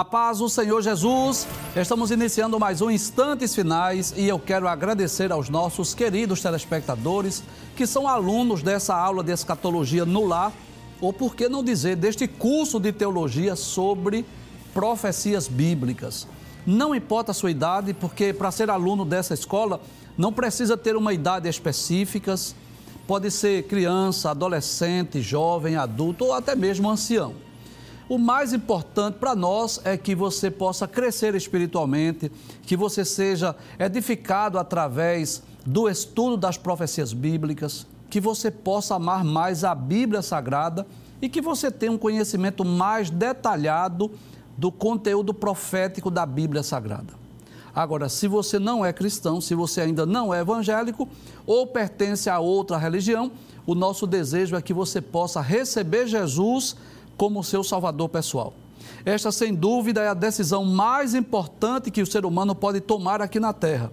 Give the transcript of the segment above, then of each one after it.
A paz do Senhor Jesus. Estamos iniciando mais um Instantes Finais e eu quero agradecer aos nossos queridos telespectadores que são alunos dessa aula de escatologia no lar, ou por que não dizer, deste curso de teologia sobre profecias bíblicas. Não importa a sua idade, porque para ser aluno dessa escola não precisa ter uma idade específica, pode ser criança, adolescente, jovem, adulto ou até mesmo ancião. O mais importante para nós é que você possa crescer espiritualmente, que você seja edificado através do estudo das profecias bíblicas, que você possa amar mais a Bíblia Sagrada e que você tenha um conhecimento mais detalhado do conteúdo profético da Bíblia Sagrada. Agora, se você não é cristão, se você ainda não é evangélico ou pertence a outra religião, o nosso desejo é que você possa receber Jesus como seu salvador pessoal. Esta, sem dúvida, é a decisão mais importante que o ser humano pode tomar aqui na Terra.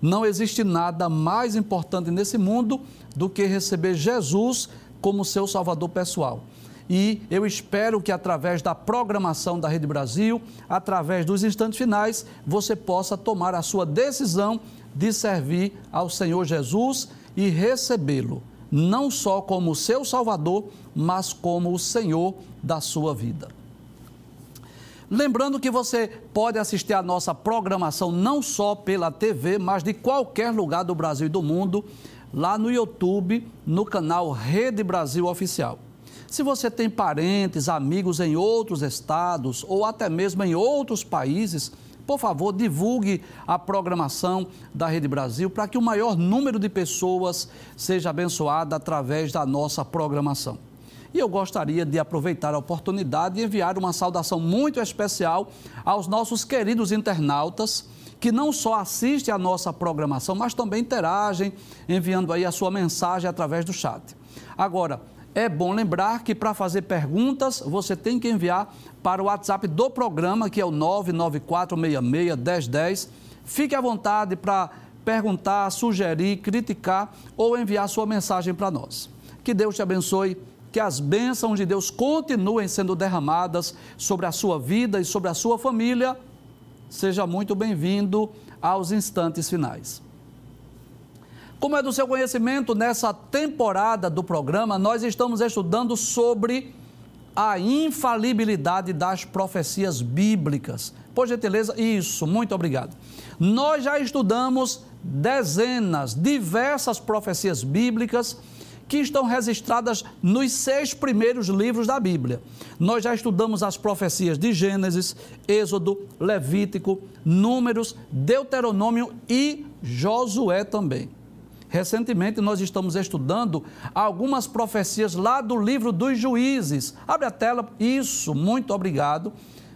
Não existe nada mais importante nesse mundo do que receber Jesus como seu salvador pessoal. E eu espero que através da programação da Rede Brasil, através dos instantes finais, você possa tomar a sua decisão de servir ao Senhor Jesus e recebê-lo não só como seu Salvador, mas como o Senhor da sua vida. Lembrando que você pode assistir a nossa programação não só pela TV, mas de qualquer lugar do Brasil e do mundo, lá no YouTube, no canal Rede Brasil Oficial. Se você tem parentes, amigos em outros estados ou até mesmo em outros países, por favor, divulgue a programação da Rede Brasil para que o maior número de pessoas seja abençoada através da nossa programação. E eu gostaria de aproveitar a oportunidade e enviar uma saudação muito especial aos nossos queridos internautas que não só assistem à nossa programação, mas também interagem enviando aí a sua mensagem através do chat. Agora, é bom lembrar que para fazer perguntas você tem que enviar para o WhatsApp do programa, que é o 994661010. Fique à vontade para perguntar, sugerir, criticar ou enviar sua mensagem para nós. Que Deus te abençoe, que as bênçãos de Deus continuem sendo derramadas sobre a sua vida e sobre a sua família. Seja muito bem-vindo aos instantes finais. Como é do seu conhecimento, nessa temporada do programa, nós estamos estudando sobre a infalibilidade das profecias bíblicas. Por gentileza, isso, muito obrigado. Nós já estudamos dezenas, diversas profecias bíblicas que estão registradas nos seis primeiros livros da Bíblia. Nós já estudamos as profecias de Gênesis, Êxodo, Levítico, Números, Deuteronômio e Josué também. Recentemente nós estamos estudando algumas profecias lá do livro dos juízes. Abre a tela. Isso, muito obrigado.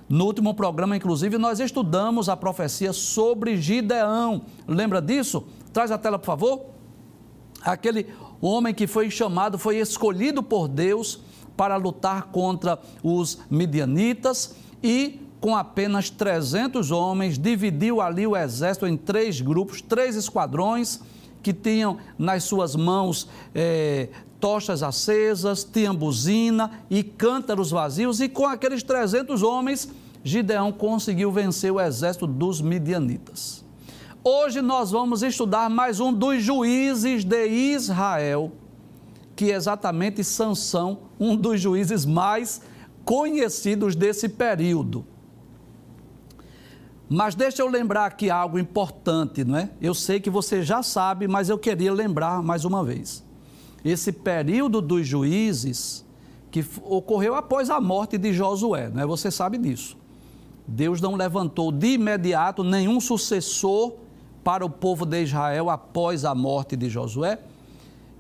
No último programa, inclusive, nós estudamos a profecia sobre Gideão. Lembra disso? Traz a tela, por favor. Aquele homem que foi chamado, foi escolhido por Deus para lutar contra os midianitas e com apenas 300 homens, dividiu ali o exército em três grupos, três esquadrões que tinham nas suas mãos é, tochas acesas, tinham buzina e cântaros vazios, e com aqueles 300 homens, Gideão conseguiu vencer o exército dos midianitas. Hoje nós vamos estudar mais um dos juízes de Israel, que é exatamente Sansão, um dos juízes mais conhecidos desse período. Mas deixa eu lembrar aqui algo importante, não é? Eu sei que você já sabe, mas eu queria lembrar mais uma vez. Esse período dos juízes que ocorreu após a morte de Josué, não é? Você sabe disso. Deus não levantou de imediato nenhum sucessor para o povo de Israel após a morte de Josué.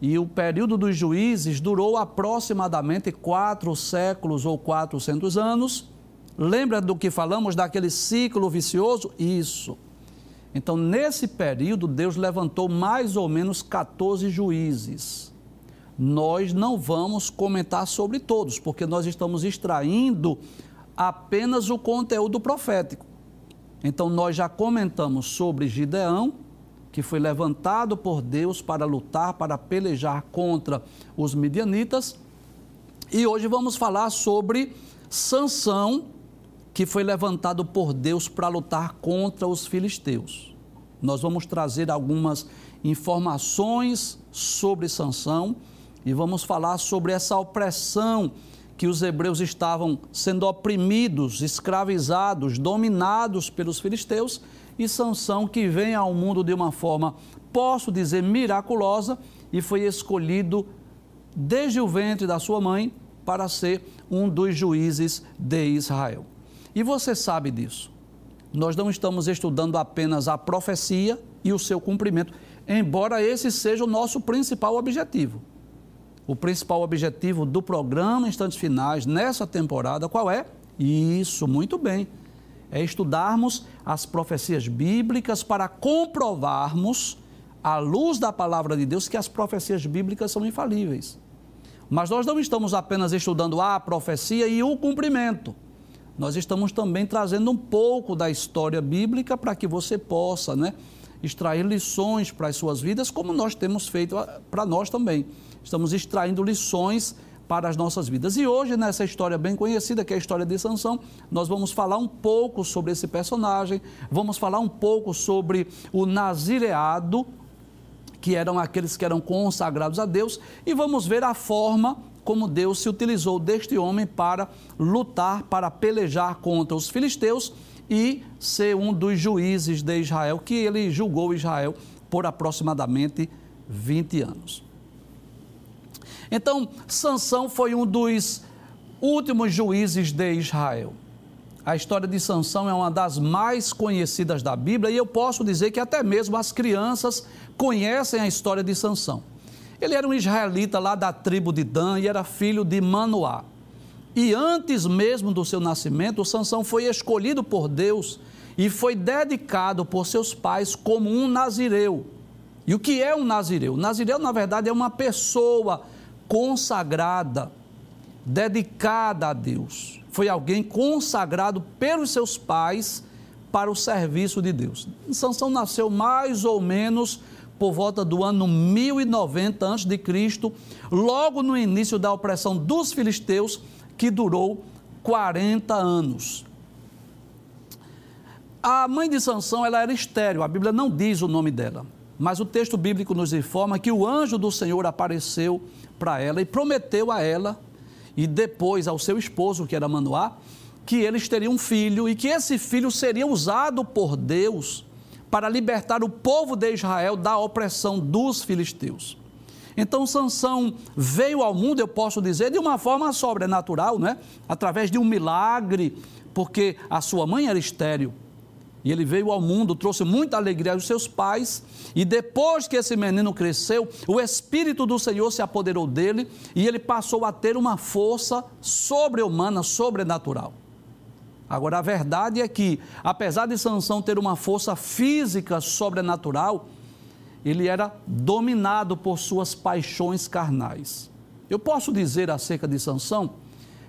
E o período dos juízes durou aproximadamente quatro séculos ou quatrocentos anos Lembra do que falamos daquele ciclo vicioso? Isso. Então, nesse período, Deus levantou mais ou menos 14 juízes. Nós não vamos comentar sobre todos, porque nós estamos extraindo apenas o conteúdo profético. Então, nós já comentamos sobre Gideão, que foi levantado por Deus para lutar, para pelejar contra os midianitas. E hoje vamos falar sobre Sansão, que foi levantado por Deus para lutar contra os filisteus. Nós vamos trazer algumas informações sobre Sansão e vamos falar sobre essa opressão que os hebreus estavam sendo oprimidos, escravizados, dominados pelos filisteus e Sansão que vem ao mundo de uma forma, posso dizer, miraculosa e foi escolhido desde o ventre da sua mãe para ser um dos juízes de Israel. E você sabe disso. Nós não estamos estudando apenas a profecia e o seu cumprimento, embora esse seja o nosso principal objetivo. O principal objetivo do programa Instantes Finais nessa temporada, qual é? Isso, muito bem. É estudarmos as profecias bíblicas para comprovarmos, à luz da palavra de Deus, que as profecias bíblicas são infalíveis. Mas nós não estamos apenas estudando a profecia e o cumprimento nós estamos também trazendo um pouco da história bíblica para que você possa né, extrair lições para as suas vidas, como nós temos feito ah, para nós também. Estamos extraindo lições para as nossas vidas. E hoje, nessa história bem conhecida, que é a história de Sansão, nós vamos falar um pouco sobre esse personagem, vamos falar um pouco sobre o nazireado, que eram aqueles que eram consagrados a Deus, e vamos ver a forma como Deus se utilizou deste homem para lutar, para pelejar contra os filisteus e ser um dos juízes de Israel, que ele julgou Israel por aproximadamente 20 anos. Então, Sansão foi um dos últimos juízes de Israel. A história de Sansão é uma das mais conhecidas da Bíblia e eu posso dizer que até mesmo as crianças conhecem a história de Sansão. Ele era um israelita lá da tribo de Dan e era filho de Manoá. E antes mesmo do seu nascimento, Sansão foi escolhido por Deus e foi dedicado por seus pais como um nazireu. E o que é um nazireu? Nazireu, na verdade, é uma pessoa consagrada, dedicada a Deus. Foi alguém consagrado pelos seus pais para o serviço de Deus. Sansão nasceu mais ou menos por volta do ano 1090 a.C., logo no início da opressão dos filisteus, que durou 40 anos. A mãe de Sansão, ela era estéril, a Bíblia não diz o nome dela, mas o texto bíblico nos informa que o anjo do Senhor apareceu para ela e prometeu a ela e depois ao seu esposo, que era Manoá, que eles teriam um filho e que esse filho seria usado por Deus para libertar o povo de Israel da opressão dos filisteus. Então Sansão veio ao mundo, eu posso dizer, de uma forma sobrenatural, né? através de um milagre, porque a sua mãe era estéril. E ele veio ao mundo, trouxe muita alegria aos seus pais, e depois que esse menino cresceu, o Espírito do Senhor se apoderou dele e ele passou a ter uma força sobre-humana, sobrenatural. Agora, a verdade é que, apesar de Sansão ter uma força física sobrenatural, ele era dominado por suas paixões carnais. Eu posso dizer acerca de Sansão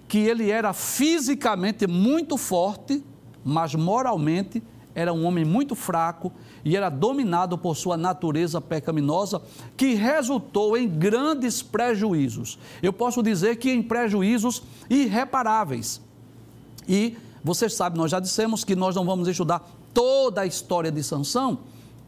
que ele era fisicamente muito forte, mas moralmente era um homem muito fraco e era dominado por sua natureza pecaminosa, que resultou em grandes prejuízos. Eu posso dizer que em prejuízos irreparáveis. E você sabe, nós já dissemos que nós não vamos estudar toda a história de Sansão,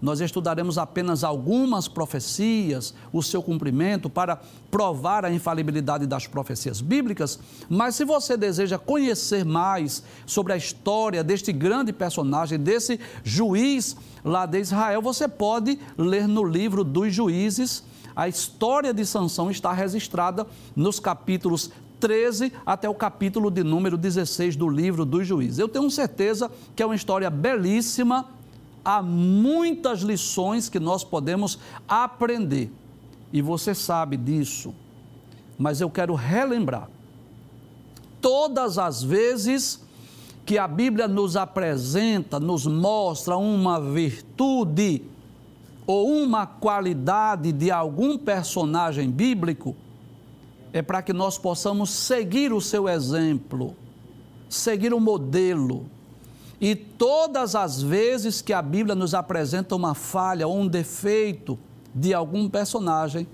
nós estudaremos apenas algumas profecias, o seu cumprimento, para provar a infalibilidade das profecias bíblicas. Mas se você deseja conhecer mais sobre a história deste grande personagem, desse juiz lá de Israel, você pode ler no livro dos juízes. A história de Sansão está registrada nos capítulos 13 até o capítulo de número 16 do livro dos juízes. Eu tenho certeza que é uma história belíssima, há muitas lições que nós podemos aprender. E você sabe disso, mas eu quero relembrar. Todas as vezes que a Bíblia nos apresenta, nos mostra uma virtude ou uma qualidade de algum personagem bíblico, é para que nós possamos seguir o seu exemplo, seguir o modelo. E todas as vezes que a Bíblia nos apresenta uma falha ou um defeito de algum personagem,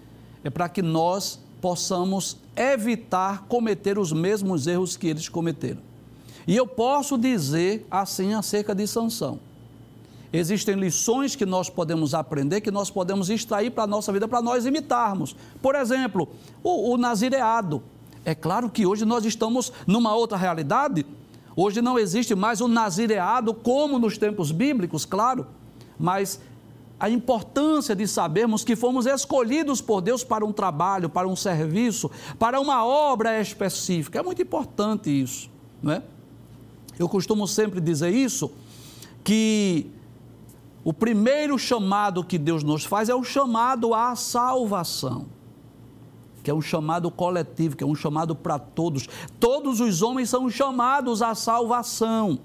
é para que nós possamos evitar cometer os mesmos erros que eles cometeram. E eu posso dizer assim acerca de Sansão. Existem lições que nós podemos aprender, que nós podemos extrair para a nossa vida, para nós imitarmos. Por exemplo, o, o nazireado. É claro que hoje nós estamos numa outra realidade. Hoje não existe mais o nazireado como nos tempos bíblicos, claro, mas a importância de sabermos que fomos escolhidos por Deus para um trabalho, para um serviço, para uma obra específica. É muito importante isso, não é? Eu costumo sempre dizer isso, que o primeiro chamado que Deus nos faz é o chamado à salvação, que é um chamado coletivo, que é um chamado para todos. Todos os homens são chamados à salvação.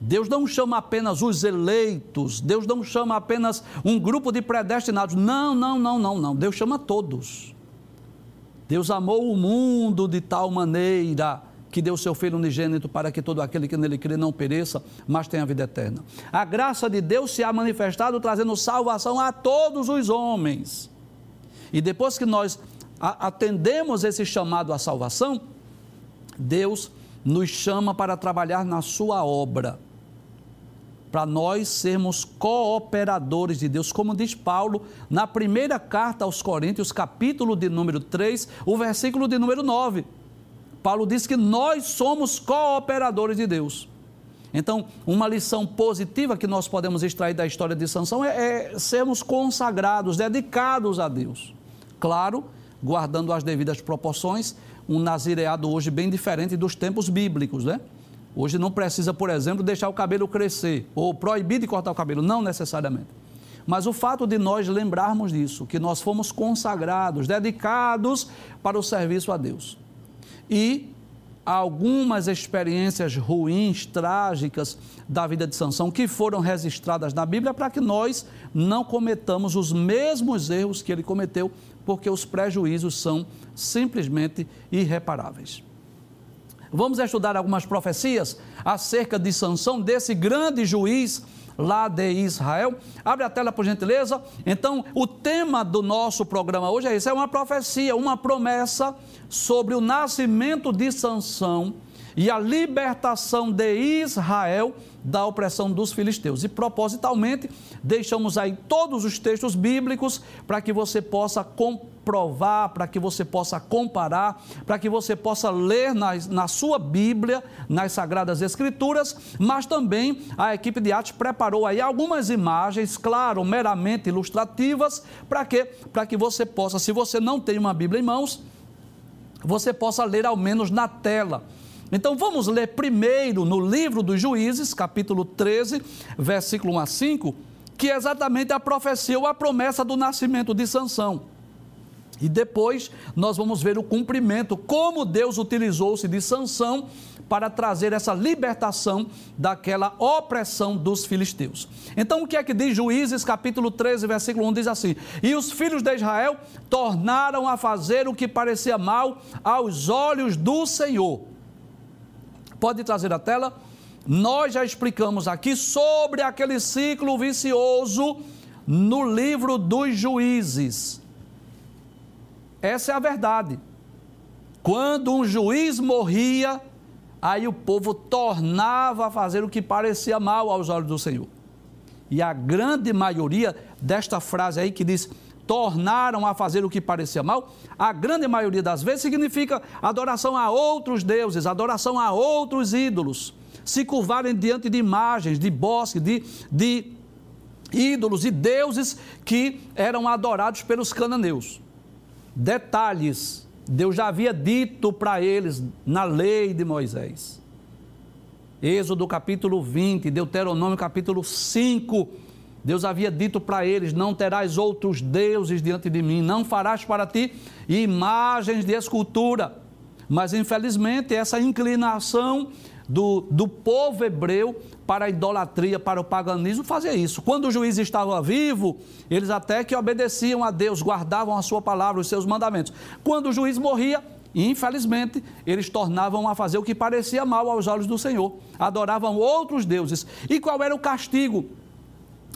Deus não chama apenas os eleitos, Deus não chama apenas um grupo de predestinados. Não, não, não, não, não. Deus chama todos. Deus amou o mundo de tal maneira que deu seu Filho unigênito para que todo aquele que nele crê não pereça, mas tenha vida eterna. A graça de Deus se há manifestado trazendo salvação a todos os homens. E depois que nós atendemos esse chamado à salvação, Deus nos chama para trabalhar na sua obra, para nós sermos cooperadores de Deus, como diz Paulo na primeira carta aos Coríntios, capítulo de número 3, o versículo de número 9. Paulo diz que nós somos cooperadores de Deus. Então, uma lição positiva que nós podemos extrair da história de Sansão é, é sermos consagrados, dedicados a Deus. Claro, guardando as devidas proporções, um nazireado hoje bem diferente dos tempos bíblicos, né? Hoje não precisa, por exemplo, deixar o cabelo crescer ou proibir de cortar o cabelo, não necessariamente. Mas o fato de nós lembrarmos disso, que nós fomos consagrados, dedicados para o serviço a Deus e algumas experiências ruins, trágicas da vida de Sansão que foram registradas na Bíblia para que nós não cometamos os mesmos erros que ele cometeu, porque os prejuízos são simplesmente irreparáveis. Vamos estudar algumas profecias acerca de Sansão, desse grande juiz lá de Israel. Abre a tela, por gentileza. Então, o tema do nosso programa hoje é isso: é uma profecia, uma promessa sobre o nascimento de Sansão e a libertação de Israel da opressão dos filisteus. E propositalmente, deixamos aí todos os textos bíblicos para que você possa comprovar, para que você possa comparar, para que você possa ler na, na sua Bíblia, nas Sagradas Escrituras, mas também a equipe de arte preparou aí algumas imagens, claro, meramente ilustrativas, para quê? Para que você possa, se você não tem uma Bíblia em mãos, você possa ler ao menos na tela então vamos ler primeiro no livro dos Juízes, capítulo 13, versículo 1 a 5, que é exatamente a profecia ou a promessa do nascimento de Sansão. E depois nós vamos ver o cumprimento, como Deus utilizou-se de Sansão para trazer essa libertação daquela opressão dos filisteus. Então o que é que diz Juízes capítulo 13, versículo 1 diz assim: "E os filhos de Israel tornaram a fazer o que parecia mal aos olhos do Senhor." Pode trazer a tela? Nós já explicamos aqui sobre aquele ciclo vicioso no livro dos juízes. Essa é a verdade. Quando um juiz morria, aí o povo tornava a fazer o que parecia mal aos olhos do Senhor. E a grande maioria desta frase aí que diz tornaram a fazer o que parecia mal, a grande maioria das vezes significa adoração a outros deuses, adoração a outros ídolos, se curvarem diante de imagens, de bosque, de, de ídolos e deuses que eram adorados pelos cananeus. Detalhes, Deus já havia dito para eles na lei de Moisés. Êxodo capítulo 20, Deuteronômio capítulo 5, Deus havia dito para eles: Não terás outros deuses diante de mim, não farás para ti imagens de escultura. Mas infelizmente, essa inclinação do, do povo hebreu para a idolatria, para o paganismo, fazia isso. Quando o juiz estava vivo, eles até que obedeciam a Deus, guardavam a sua palavra, os seus mandamentos. Quando o juiz morria, infelizmente, eles tornavam a fazer o que parecia mal aos olhos do Senhor, adoravam outros deuses. E qual era o castigo?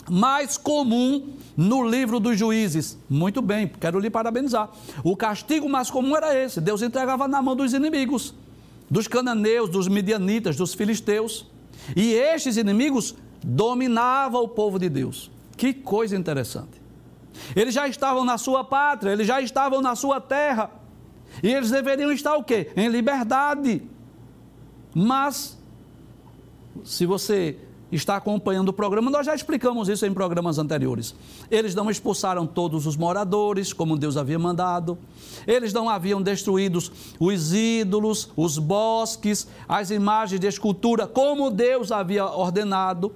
mais comum no livro dos juízes. Muito bem, quero lhe parabenizar. O castigo mais comum era esse: Deus entregava na mão dos inimigos. Dos cananeus, dos midianitas, dos filisteus. E estes inimigos dominavam o povo de Deus. Que coisa interessante. Eles já estavam na sua pátria, eles já estavam na sua terra. E eles deveriam estar o quê? Em liberdade. Mas, se você está acompanhando o programa, nós já explicamos isso em programas anteriores. Eles não expulsaram todos os moradores, como Deus havia mandado. Eles não haviam destruído os ídolos, os bosques, as imagens de escultura, como Deus havia ordenado.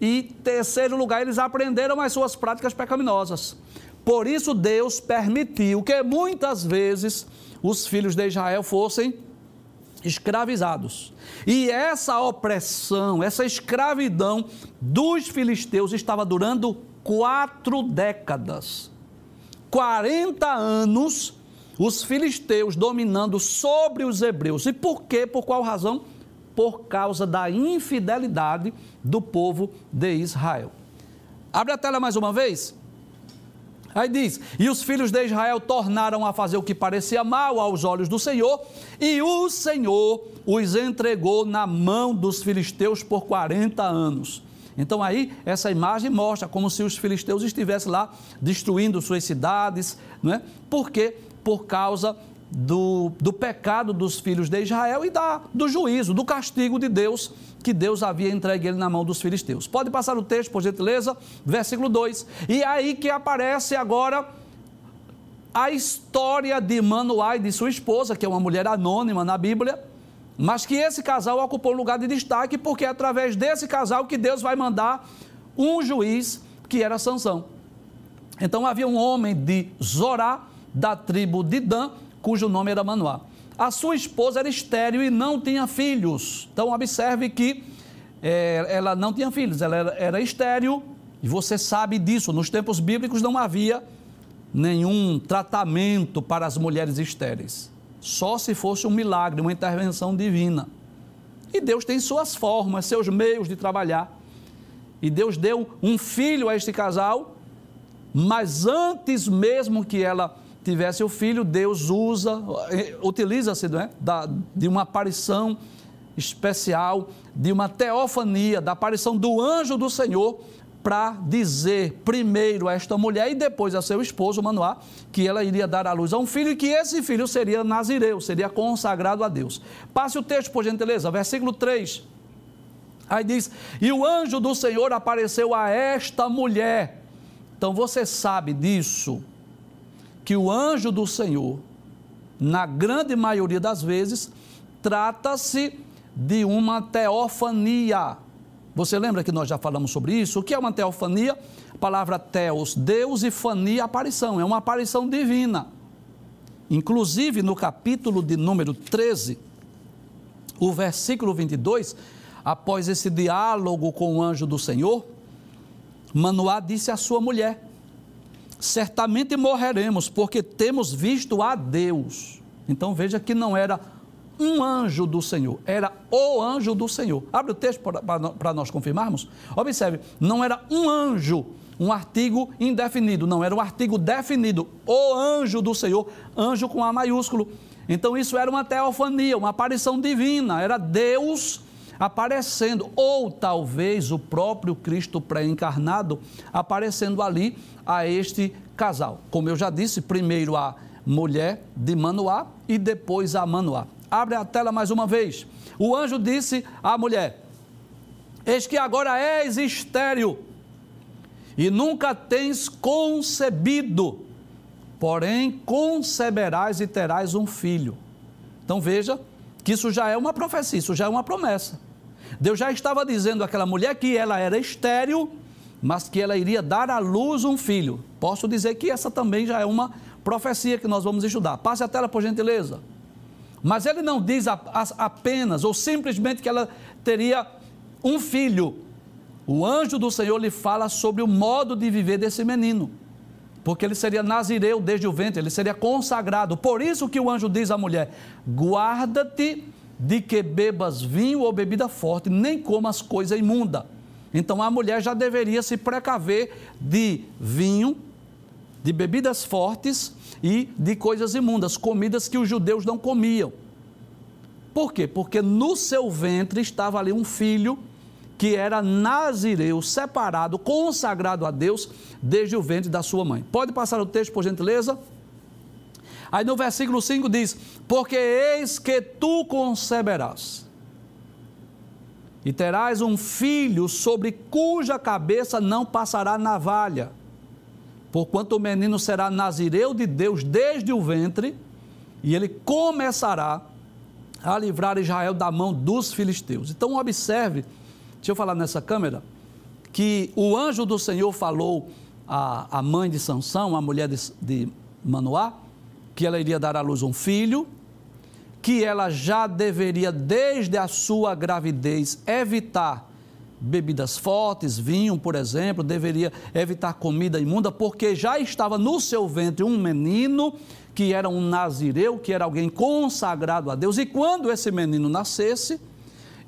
E, terceiro lugar, eles aprenderam as suas práticas pecaminosas. Por isso, Deus permitiu que muitas vezes os filhos de Israel fossem escravizados. E essa opressão, essa escravidão dos filisteus estava durando quatro décadas. 40 anos os filisteus dominando sobre os hebreus. E por quê? Por qual razão? Por causa da infidelidade do povo de Israel. Abre a tela mais uma vez. Aí diz: E os filhos de Israel tornaram a fazer o que parecia mal aos olhos do Senhor, e o Senhor os entregou na mão dos filisteus por 40 anos. Então aí essa imagem mostra como se os filisteus estivessem lá destruindo suas cidades, não é? Por quê? Por causa do, do pecado dos filhos de Israel e da, do juízo, do castigo de Deus, que Deus havia entregue ele na mão dos filisteus. Pode passar o texto, por gentileza, versículo 2. E é aí que aparece agora a história de Manoá e de sua esposa, que é uma mulher anônima na Bíblia, mas que esse casal ocupou um lugar de destaque, porque é através desse casal que Deus vai mandar um juiz que era Sansão. Então havia um homem de Zorá, da tribo de Dan, cujo nome era Manoá. A sua esposa era estéril e não tinha filhos. Então, observe que é, ela não tinha filhos, ela era, era estéril, e você sabe disso. Nos tempos bíblicos não havia nenhum tratamento para as mulheres estéreis. Só se fosse um milagre, uma intervenção divina. E Deus tem suas formas, seus meios de trabalhar. E Deus deu um filho a este casal, mas antes mesmo que ela tivesse o filho, Deus usa, eh, utiliza-se é? de uma aparição especial, de uma teofania, da aparição do anjo do Senhor, para dizer primeiro a esta mulher e depois a seu esposo, Manoá, que ela iria dar à luz a um filho e que esse filho seria nazireu, seria consagrado a Deus. Passe o texto, por gentileza, versículo 3. Aí diz: E o anjo do Senhor apareceu a esta mulher. Então você sabe disso que o anjo do Senhor, na grande maioria das vezes, trata-se de uma teofania. Você lembra que nós já falamos sobre isso? O que é uma teofania? A palavra teos, Deus e fania, aparição. É uma aparição divina. Inclusive, no capítulo de número 13, o versículo 22, após esse diálogo com o anjo do Senhor, Manoá disse à sua mulher: certamente morreremos, porque temos visto a Deus. Então veja que não era um anjo do Senhor, era o anjo do Senhor. Abre o texto para nós confirmarmos. Observe, não era um anjo, um artigo indefinido, não, era um artigo definido, o anjo do Senhor, anjo com A maiúsculo. Então isso era uma teofania, uma aparição divina, era Deus aparecendo, ou talvez o próprio Cristo pré-encarnado aparecendo ali a este casal. Como eu já disse, primeiro a mulher de Manoá e depois a Manoá. Abre a tela mais uma vez. O anjo disse à mulher: Eis que agora és estéril e nunca tens concebido, porém conceberás e terás um filho. Então veja que isso já é uma profecia, isso já é uma promessa. Deus já estava dizendo àquela mulher que ela era estéril, mas que ela iria dar à luz um filho. Posso dizer que essa também já é uma profecia que nós vamos estudar. Passe a tela, por gentileza. Mas ele não diz apenas ou simplesmente que ela teria um filho. O anjo do Senhor lhe fala sobre o modo de viver desse menino. Porque ele seria nazireu desde o ventre, ele seria consagrado. Por isso que o anjo diz à mulher: guarda-te de que bebas vinho ou bebida forte, nem comas coisa imunda. Então a mulher já deveria se precaver de vinho, de bebidas fortes e de coisas imundas, comidas que os judeus não comiam. Por quê? Porque no seu ventre estava ali um filho que era nazireu, separado, consagrado a Deus desde o ventre da sua mãe. Pode passar o texto, por gentileza? Aí no versículo 5 diz: Porque eis que tu conceberás, e terás um filho sobre cuja cabeça não passará navalha, porquanto o menino será nazireu de Deus desde o ventre, e ele começará a livrar Israel da mão dos filisteus. Então observe Deixa eu falar nessa câmera que o anjo do Senhor falou à, à mãe de Sansão, a mulher de, de Manoá, que ela iria dar à luz um filho, que ela já deveria, desde a sua gravidez, evitar bebidas fortes, vinho, por exemplo, deveria evitar comida imunda, porque já estava no seu ventre um menino que era um nazireu, que era alguém consagrado a Deus, e quando esse menino nascesse,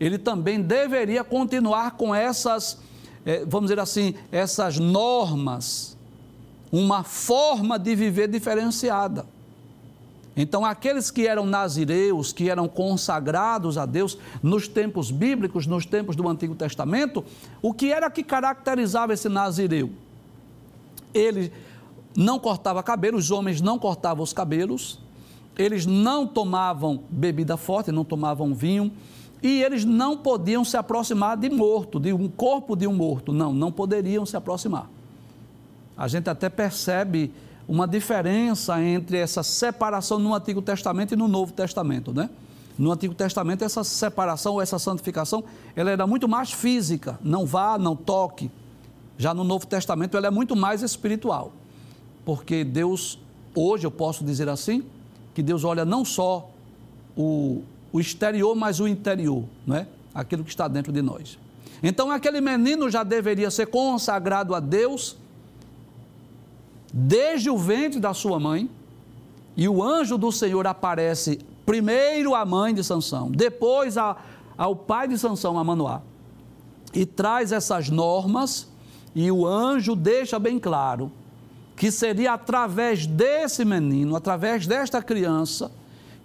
ele também deveria continuar com essas, eh, vamos dizer assim, essas normas, uma forma de viver diferenciada. Então, aqueles que eram nazireus, que eram consagrados a Deus nos tempos bíblicos, nos tempos do Antigo Testamento, o que era que caracterizava esse nazireu? Ele não cortava cabelo, os homens não cortavam os cabelos, eles não tomavam bebida forte, não tomavam vinho, e eles não podiam se aproximar de morto, de um corpo de um morto. Não, não poderiam se aproximar. A gente até percebe uma diferença entre essa separação no Antigo Testamento e no Novo Testamento, né? No Antigo Testamento, essa separação essa santificação, ela era muito mais física, não vá, não toque. Já no Novo Testamento, ela é muito mais espiritual. Porque Deus, hoje eu posso dizer assim, que Deus olha não só o, o exterior, mas o interior, não é? Aquilo que está dentro de nós. Então aquele menino já deveria ser consagrado a Deus desde o ventre da sua mãe, e o anjo do Senhor aparece primeiro à mãe de Sansão, depois a, ao pai de Sansão, a Manoá, e traz essas normas, e o anjo deixa bem claro que seria através desse menino, através desta criança,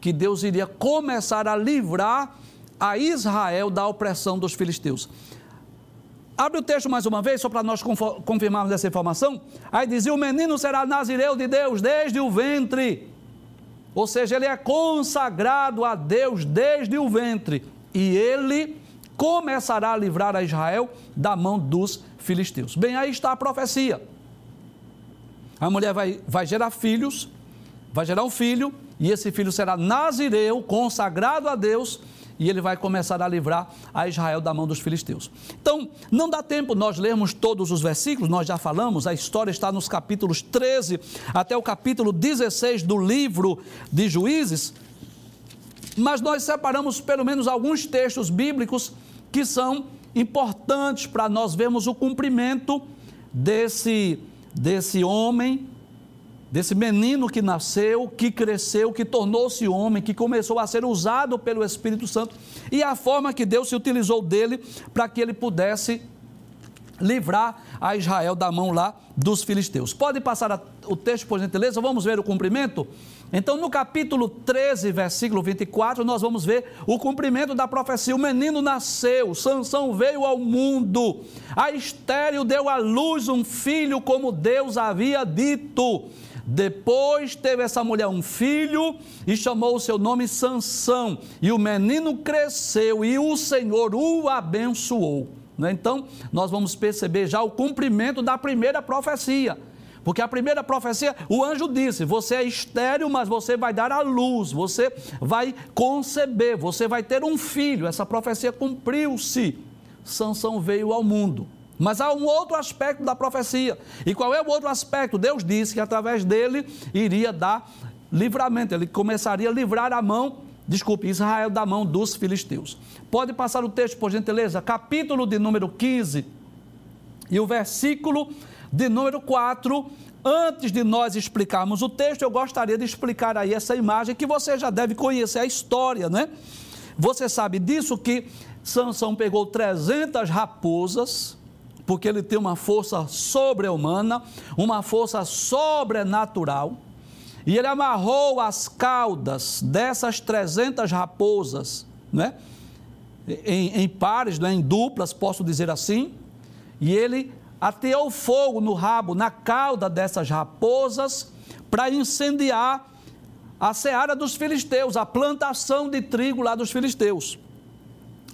que Deus iria começar a livrar a Israel da opressão dos filisteus. Abre o texto mais uma vez, só para nós confirmarmos essa informação. Aí dizia: O menino será nazireu de Deus desde o ventre. Ou seja, ele é consagrado a Deus desde o ventre. E ele começará a livrar a Israel da mão dos filisteus. Bem, aí está a profecia. A mulher vai, vai gerar filhos, vai gerar um filho, e esse filho será nazireu, consagrado a Deus, e ele vai começar a livrar a Israel da mão dos filisteus. Então, não dá tempo nós lermos todos os versículos, nós já falamos, a história está nos capítulos 13 até o capítulo 16 do livro de Juízes, mas nós separamos pelo menos alguns textos bíblicos que são importantes para nós vermos o cumprimento desse, desse homem desse menino que nasceu, que cresceu, que tornou-se homem, que começou a ser usado pelo Espírito Santo e a forma que Deus se utilizou dele para que ele pudesse livrar a Israel da mão lá dos filisteus. Pode passar o texto, por gentileza? Vamos ver o cumprimento? Então, no capítulo 13, versículo 24, nós vamos ver o cumprimento da profecia. O menino nasceu, Sansão veio ao mundo, a estéreo deu à luz um filho, como Deus havia dito. Depois teve essa mulher um filho e chamou o seu nome Sansão. E o menino cresceu e o Senhor o abençoou. Né? Então, nós vamos perceber já o cumprimento da primeira profecia. Porque a primeira profecia, o anjo disse: Você é estéreo, mas você vai dar à luz, você vai conceber, você vai ter um filho. Essa profecia cumpriu-se. Sansão veio ao mundo. Mas há um outro aspecto da profecia. E qual é o outro aspecto? Deus disse que através dele iria dar livramento, ele começaria a livrar a mão, desculpe, Israel da mão dos filisteus. Pode passar o texto, por gentileza? Capítulo de número 15 e o versículo de número 4. Antes de nós explicarmos o texto, eu gostaria de explicar aí essa imagem que você já deve conhecer a história, né? Você sabe disso que Sansão pegou 300 raposas, porque ele tem uma força sobre-humana, uma força sobrenatural, e ele amarrou as caudas dessas 300 raposas né? em, em pares, né? em duplas, posso dizer assim, e ele ateou fogo no rabo, na cauda dessas raposas, para incendiar a seara dos filisteus, a plantação de trigo lá dos filisteus.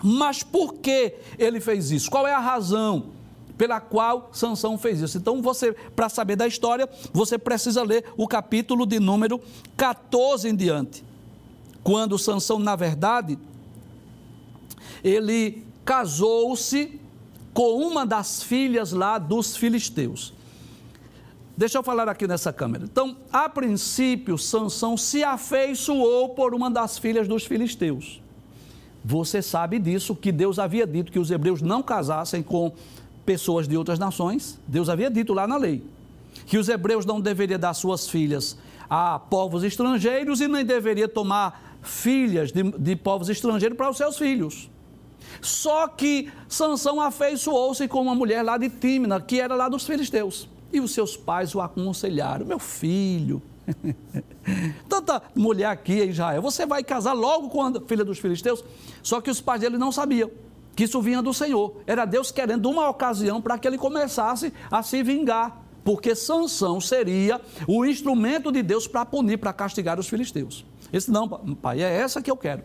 Mas por que ele fez isso? Qual é a razão pela qual Sansão fez isso? Então, você, para saber da história, você precisa ler o capítulo de número 14 em diante. Quando Sansão, na verdade, ele casou-se com uma das filhas lá dos filisteus. Deixa eu falar aqui nessa câmera. Então, a princípio, Sansão se afeiçoou por uma das filhas dos filisteus. Você sabe disso, que Deus havia dito que os hebreus não casassem com pessoas de outras nações. Deus havia dito lá na lei que os hebreus não deveriam dar suas filhas a povos estrangeiros e nem deveria tomar filhas de, de povos estrangeiros para os seus filhos. Só que Sansão afeiçoou-se com uma mulher lá de Tímina, que era lá dos filisteus. E os seus pais o aconselharam: meu filho, Tanta mulher aqui em Israel, você vai casar logo com a filha dos filisteus. Só que os pais dele não sabiam que isso vinha do Senhor. Era Deus querendo uma ocasião para que ele começasse a se vingar. Porque Sansão seria o instrumento de Deus para punir, para castigar os filisteus. Esse não, pai, é essa que eu quero.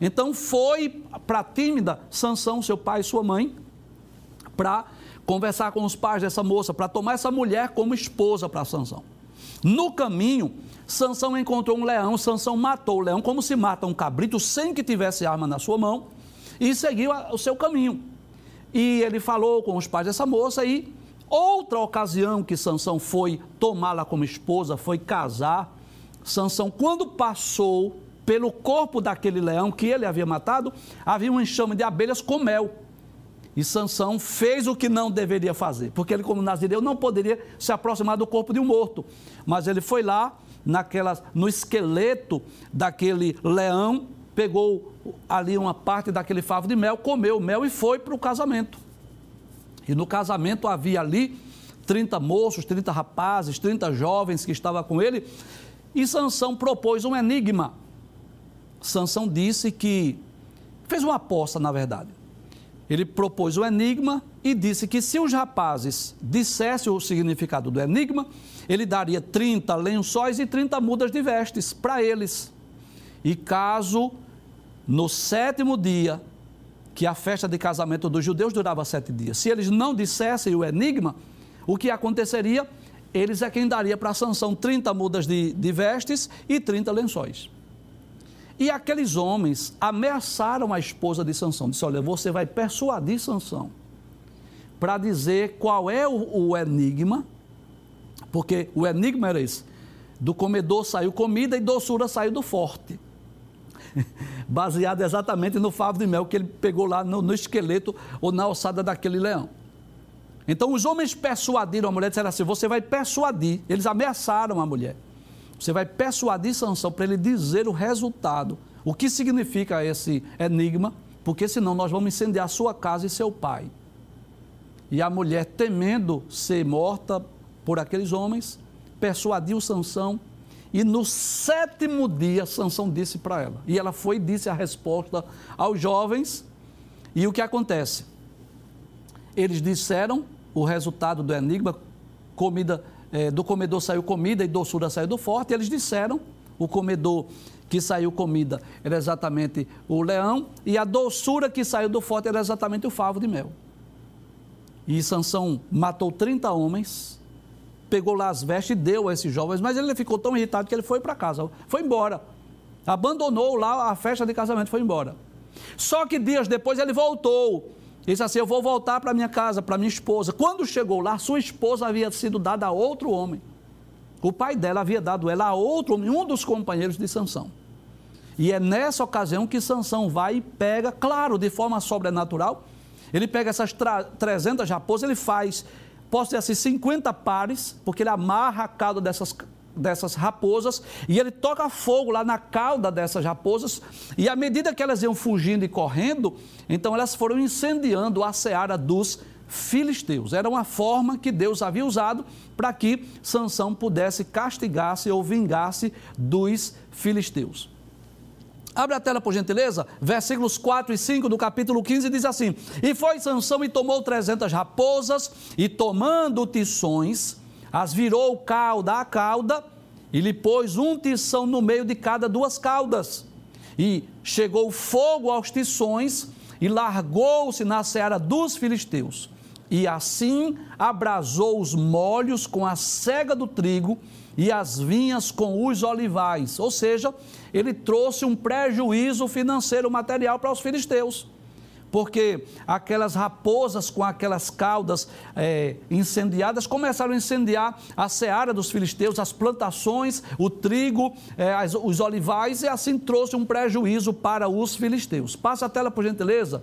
Então foi para tímida Sansão, seu pai e sua mãe, para conversar com os pais dessa moça, para tomar essa mulher como esposa para Sansão. No caminho, Sansão encontrou um leão, Sansão matou o leão, como se mata um cabrito sem que tivesse arma na sua mão, e seguiu o seu caminho. E ele falou com os pais dessa moça e outra ocasião que Sansão foi tomá-la como esposa, foi casar, Sansão quando passou pelo corpo daquele leão que ele havia matado, havia um enxame de abelhas com mel. E Sansão fez o que não deveria fazer, porque ele, como nazireu, não poderia se aproximar do corpo de um morto. Mas ele foi lá, naquela, no esqueleto daquele leão, pegou ali uma parte daquele favo de mel, comeu o mel e foi para o casamento. E no casamento havia ali 30 moços, 30 rapazes, 30 jovens que estavam com ele. E Sansão propôs um enigma. Sansão disse que fez uma aposta, na verdade ele propôs o enigma e disse que se os rapazes dissessem o significado do enigma, ele daria 30 lençóis e 30 mudas de vestes para eles. E caso no sétimo dia, que a festa de casamento dos judeus durava sete dias, se eles não dissessem o enigma, o que aconteceria? Eles é quem daria para a sanção 30 mudas de, de vestes e 30 lençóis. E aqueles homens ameaçaram a esposa de Sansão. Disse: Olha, você vai persuadir Sansão para dizer qual é o, o, enigma, porque o enigma era esse: do comedor saiu comida e doçura saiu do forte. Baseado exatamente no favo de mel que ele pegou lá no, no esqueleto ou na ossada daquele leão. Então os homens persuadiram a mulher, disseram assim: Você vai persuadir. Eles ameaçaram a mulher. Você vai persuadir Sansão para ele dizer o resultado, o que significa esse enigma, porque senão nós vamos incendiar sua casa e seu pai. E a mulher, temendo ser morta por aqueles homens, persuadiu Sansão e no sétimo dia Sansão disse para ela. E ela foi e disse a resposta aos jovens. E o que acontece? Eles disseram o resultado do enigma, comida é, do comedor saiu comida e doçura saiu do forte, eles disseram, o comedor que saiu comida era exatamente o leão, e a doçura que saiu do forte era exatamente o favo de mel. E Sansão matou 30 homens, pegou lá as vestes e deu a esses jovens, mas ele ficou tão irritado que ele foi para casa, foi embora. Abandonou lá a festa de casamento, foi embora. Só que dias depois ele voltou disse assim: Eu vou voltar para minha casa, para minha esposa. Quando chegou lá, sua esposa havia sido dada a outro homem. O pai dela havia dado ela a outro homem, um dos companheiros de Sansão. E é nessa ocasião que Sansão vai e pega, claro, de forma sobrenatural, ele pega essas 300 raposas, ele faz, posso dizer assim, 50 pares, porque ele amarra a cauda dessas dessas raposas e ele toca fogo lá na cauda dessas raposas e à medida que elas iam fugindo e correndo, então elas foram incendiando a seara dos filisteus. Era uma forma que Deus havia usado para que Sansão pudesse castigar-se ou vingar-se dos filisteus. Abre a tela, por gentileza. Versículos 4 e 5 do capítulo 15 diz assim: E foi Sansão e tomou trezentas raposas, e tomando tições, as virou cauda a cauda, e lhe pôs um tição no meio de cada duas caudas. E chegou fogo aos tições, e largou-se na seara dos filisteus. E assim abrasou os molhos com a cega do trigo, e as vinhas com os olivais. Ou seja, ele trouxe um prejuízo financeiro material para os filisteus. Porque aquelas raposas com aquelas caudas é, incendiadas começaram a incendiar a seara dos filisteus, as plantações, o trigo, é, as, os olivais, e assim trouxe um prejuízo para os filisteus. Passa a tela, por gentileza.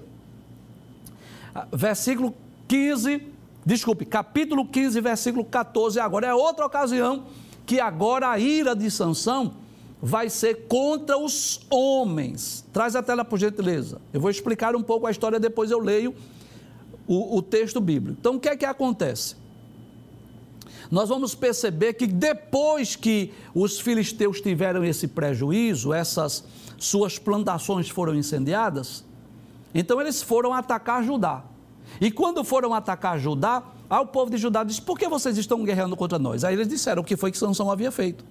Versículo 15, desculpe, capítulo 15, versículo 14. Agora é outra ocasião que agora a ira de Sansão vai ser contra os homens. Traz a tela por gentileza. Eu vou explicar um pouco a história, depois eu leio o, o texto bíblico. Então, o que é que acontece? Nós vamos perceber que depois que os filisteus tiveram esse prejuízo, essas suas plantações foram incendiadas, então eles foram atacar Judá. E quando foram atacar Judá, Aí o povo de Judá disse: Por que vocês estão guerreando contra nós? Aí eles disseram o que foi que Sansão havia feito.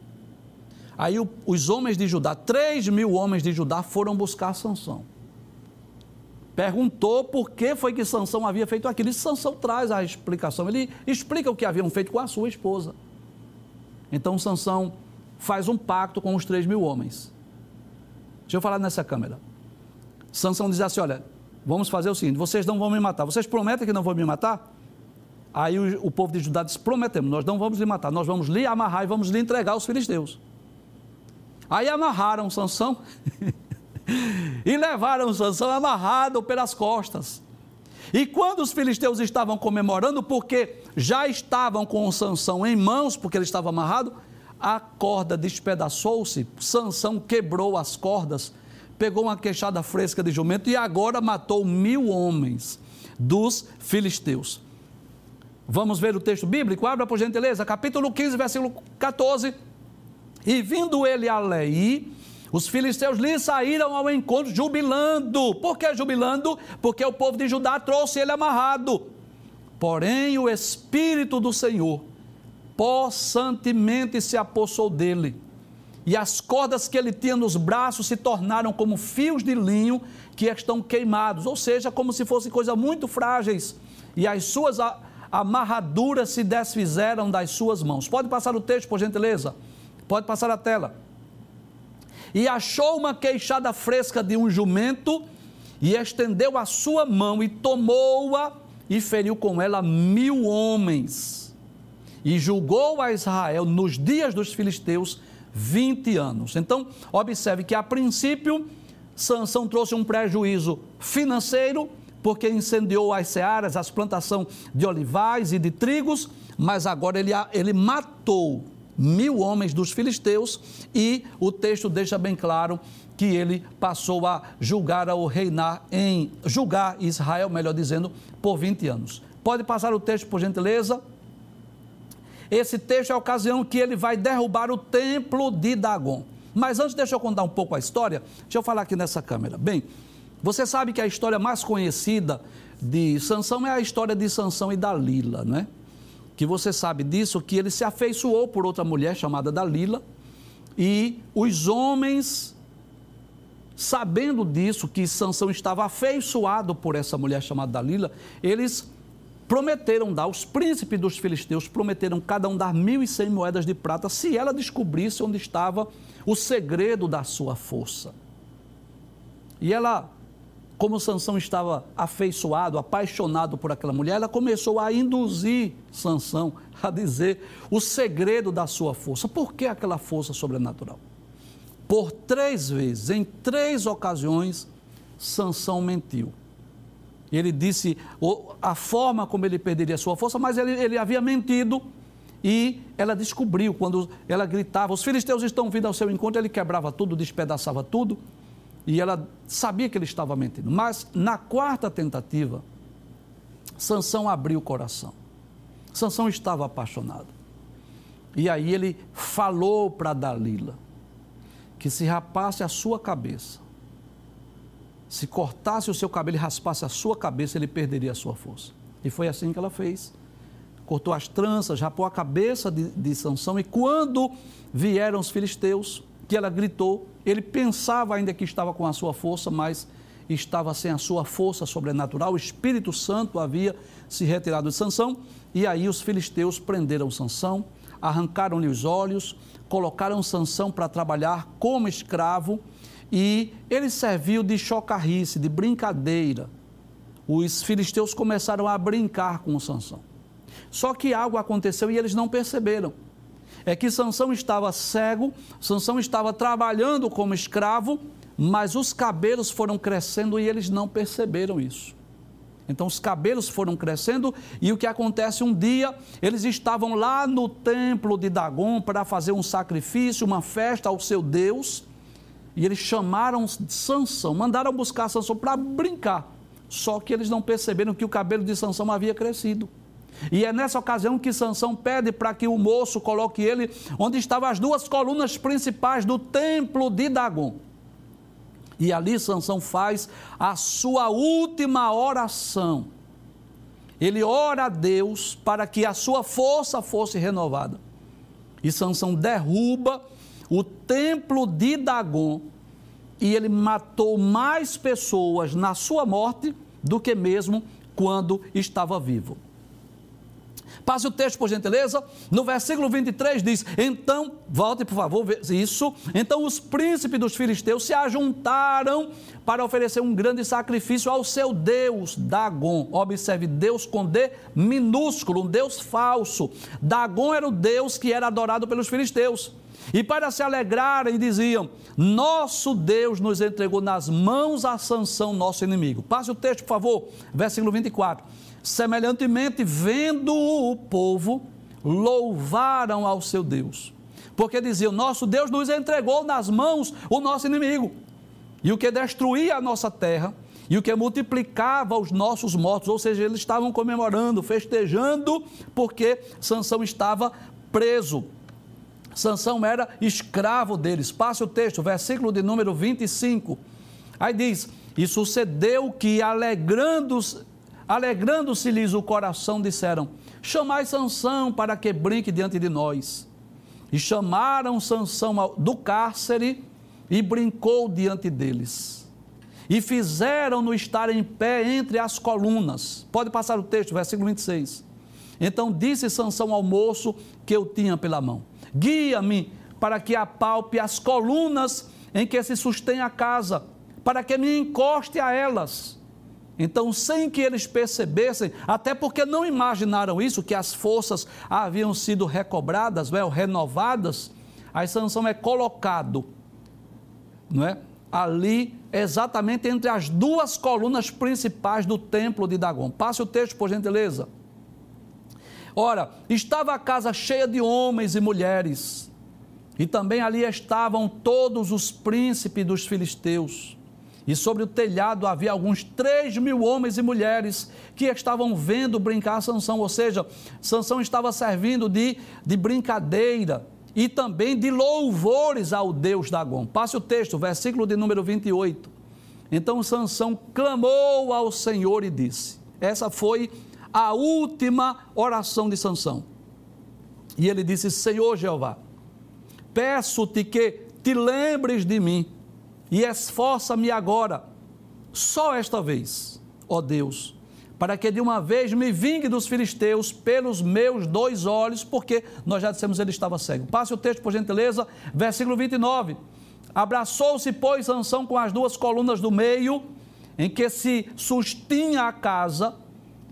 Aí o, os homens de Judá, três mil homens de Judá, foram buscar Sansão. Perguntou por que foi que Sansão havia feito aquilo. E Sansão traz a explicação. Ele explica o que haviam feito com a sua esposa. Então Sansão faz um pacto com os três mil homens. Deixa eu falar nessa câmera. Sansão diz assim: olha, vamos fazer o seguinte: vocês não vão me matar. Vocês prometem que não vão me matar? Aí o, o povo de Judá disse: prometemos, nós não vamos lhe matar, nós vamos lhe amarrar e vamos lhe entregar aos filisteus. Aí amarraram Sansão e levaram Sansão amarrado pelas costas. E quando os filisteus estavam comemorando, porque já estavam com Sansão em mãos, porque ele estava amarrado, a corda despedaçou-se, Sansão quebrou as cordas, pegou uma queixada fresca de jumento e agora matou mil homens dos filisteus. Vamos ver o texto bíblico? Abra por gentileza, capítulo 15, versículo 14. E vindo ele a Lei, os filisteus lhe saíram ao encontro jubilando. Por que jubilando? Porque o povo de Judá trouxe ele amarrado. Porém, o Espírito do Senhor possantemente se apossou dele. E as cordas que ele tinha nos braços se tornaram como fios de linho que estão queimados, ou seja, como se fossem coisas muito frágeis. E as suas amarraduras se desfizeram das suas mãos. Pode passar o texto, por gentileza? Pode passar a tela. E achou uma queixada fresca de um jumento, e estendeu a sua mão e tomou-a e feriu com ela mil homens. E julgou a Israel nos dias dos filisteus 20 anos. Então, observe que a princípio, Sansão trouxe um prejuízo financeiro, porque incendiou as searas, as plantações de olivais e de trigos, mas agora ele, ele matou mil homens dos filisteus e o texto deixa bem claro que ele passou a julgar ou reinar em julgar Israel, melhor dizendo, por 20 anos. Pode passar o texto por gentileza? Esse texto é a ocasião que ele vai derrubar o templo de Dagon. Mas antes, deixa eu contar um pouco a história. Deixa eu falar aqui nessa câmera. Bem, você sabe que a história mais conhecida de Sansão é a história de Sansão e Dalila, né? Que você sabe disso, que ele se afeiçoou por outra mulher chamada Dalila, e os homens, sabendo disso, que Sansão estava afeiçoado por essa mulher chamada Dalila, eles prometeram dar, os príncipes dos filisteus prometeram cada um dar mil e cem moedas de prata se ela descobrisse onde estava o segredo da sua força. E ela como Sansão estava afeiçoado, apaixonado por aquela mulher, ela começou a induzir Sansão a dizer o segredo da sua força. Por que aquela força sobrenatural? Por três vezes, em três ocasiões, Sansão mentiu. Ele disse a forma como ele perderia sua força, mas ele, ele havia mentido e ela descobriu quando ela gritava: Os filisteus estão vindo ao seu encontro. Ele quebrava tudo, despedaçava tudo e ela sabia que ele estava mentindo. Mas na quarta tentativa, Sansão abriu o coração. Sansão estava apaixonado. E aí ele falou para Dalila que se rapasse a sua cabeça se cortasse o seu cabelo e raspasse a sua cabeça, ele perderia a sua força. E foi assim que ela fez. Cortou as tranças, rapou a cabeça de, de Sansão, e quando vieram os filisteus, que ela gritou, ele pensava ainda que estava com a sua força, mas estava sem a sua força sobrenatural, o Espírito Santo havia se retirado de Sansão, e aí os filisteus prenderam Sansão, arrancaram-lhe os olhos, colocaram Sansão para trabalhar como escravo, e ele serviu de chocarrice, de brincadeira. Os filisteus começaram a brincar com Sansão. Só que algo aconteceu e eles não perceberam. É que Sansão estava cego, Sansão estava trabalhando como escravo, mas os cabelos foram crescendo e eles não perceberam isso. Então os cabelos foram crescendo e o que acontece um dia, eles estavam lá no templo de Dagon para fazer um sacrifício, uma festa ao seu Deus, e eles chamaram Sansão, mandaram buscar Sansão para brincar. Só que eles não perceberam que o cabelo de Sansão havia crescido. E é nessa ocasião que Sansão pede para que o moço coloque ele onde estavam as duas colunas principais do templo de Dagon. E ali Sansão faz a sua última oração. Ele ora a Deus para que a sua força fosse renovada. E Sansão derruba o templo de Dagon e ele matou mais pessoas na sua morte do que mesmo quando estava vivo. Passe o texto, por gentileza. No versículo 23 diz: Então, volte por favor, isso. Então os príncipes dos filisteus se ajuntaram para oferecer um grande sacrifício ao seu Deus, Dagon. Observe, Deus com D minúsculo, um Deus falso. Dagon era o Deus que era adorado pelos filisteus. E para se alegrarem, diziam: Nosso Deus nos entregou nas mãos a Sansão, nosso inimigo. Passe o texto, por favor, versículo 24. Semelhantemente, vendo o povo, louvaram ao seu Deus. Porque diziam: Nosso Deus nos entregou nas mãos o nosso inimigo. E o que destruía a nossa terra, e o que multiplicava os nossos mortos, ou seja, eles estavam comemorando, festejando, porque Sansão estava preso. Sansão era escravo deles. Passe o texto, versículo de número 25. Aí diz: E sucedeu que, alegrando-se alegrando-se-lhes o coração, disseram: Chamai Sansão para que brinque diante de nós. E chamaram Sansão do cárcere e brincou diante deles. E fizeram-no estar em pé entre as colunas. Pode passar o texto, versículo 26. Então disse Sansão ao moço que eu tinha pela mão: Guia-me para que apalpe as colunas em que se sustém a casa, para que me encoste a elas. Então, sem que eles percebessem, até porque não imaginaram isso, que as forças haviam sido recobradas, é? renovadas, a Sansão é colocado não é? ali exatamente entre as duas colunas principais do templo de Dagon. Passe o texto, por gentileza. Ora, estava a casa cheia de homens e mulheres, e também ali estavam todos os príncipes dos filisteus. E sobre o telhado havia alguns três mil homens e mulheres que estavam vendo brincar Sansão, ou seja, Sansão estava servindo de, de brincadeira e também de louvores ao Deus Dagon. Passe o texto, versículo de número 28. Então Sansão clamou ao Senhor e disse: Essa foi a última oração de Sansão. E ele disse: Senhor Jeová, peço-te que te lembres de mim e esforça-me agora, só esta vez, ó Deus, para que de uma vez me vingue dos filisteus pelos meus dois olhos, porque nós já dissemos ele estava cego. Passe o texto, por gentileza, versículo 29. Abraçou-se, pois, Sansão com as duas colunas do meio, em que se sustinha a casa,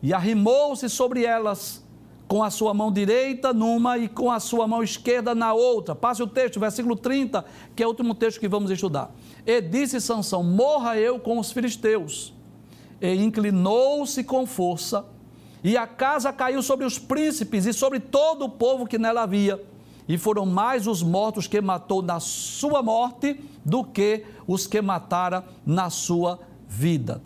e arrimou-se sobre elas, com a sua mão direita numa e com a sua mão esquerda na outra. Passe o texto, versículo 30, que é o último texto que vamos estudar. E disse Sansão: Morra eu com os filisteus. E inclinou-se com força, e a casa caiu sobre os príncipes e sobre todo o povo que nela havia. E foram mais os mortos que matou na sua morte do que os que matara na sua vida.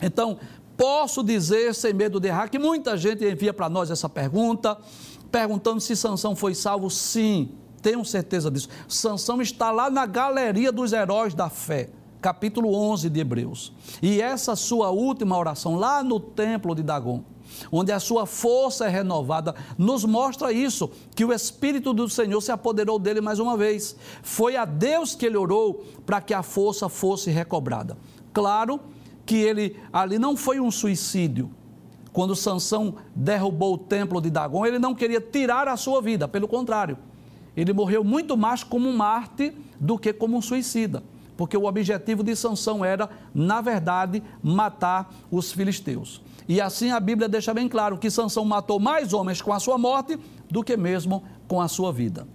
Então, Posso dizer, sem medo de errar, que muita gente envia para nós essa pergunta, perguntando se Sansão foi salvo. Sim, tenho certeza disso. Sansão está lá na galeria dos heróis da fé. capítulo 11 de Hebreus. E essa sua última oração, lá no templo de Dagon, onde a sua força é renovada, nos mostra isso, que o Espírito do Senhor se apoderou dele mais uma vez. Foi a Deus que ele orou para que a força fosse recobrada. Claro que ele ali não foi um suicídio. Quando Sansão derrubou o templo de Dagon, ele não queria tirar a sua vida, pelo contrário. Ele morreu muito mais como um Marte do que como um suicida porque o objetivo de Sansão era, na verdade, matar os filisteus. E assim a Bíblia deixa bem claro que Sansão matou mais homens com a sua morte do que mesmo com a sua vida.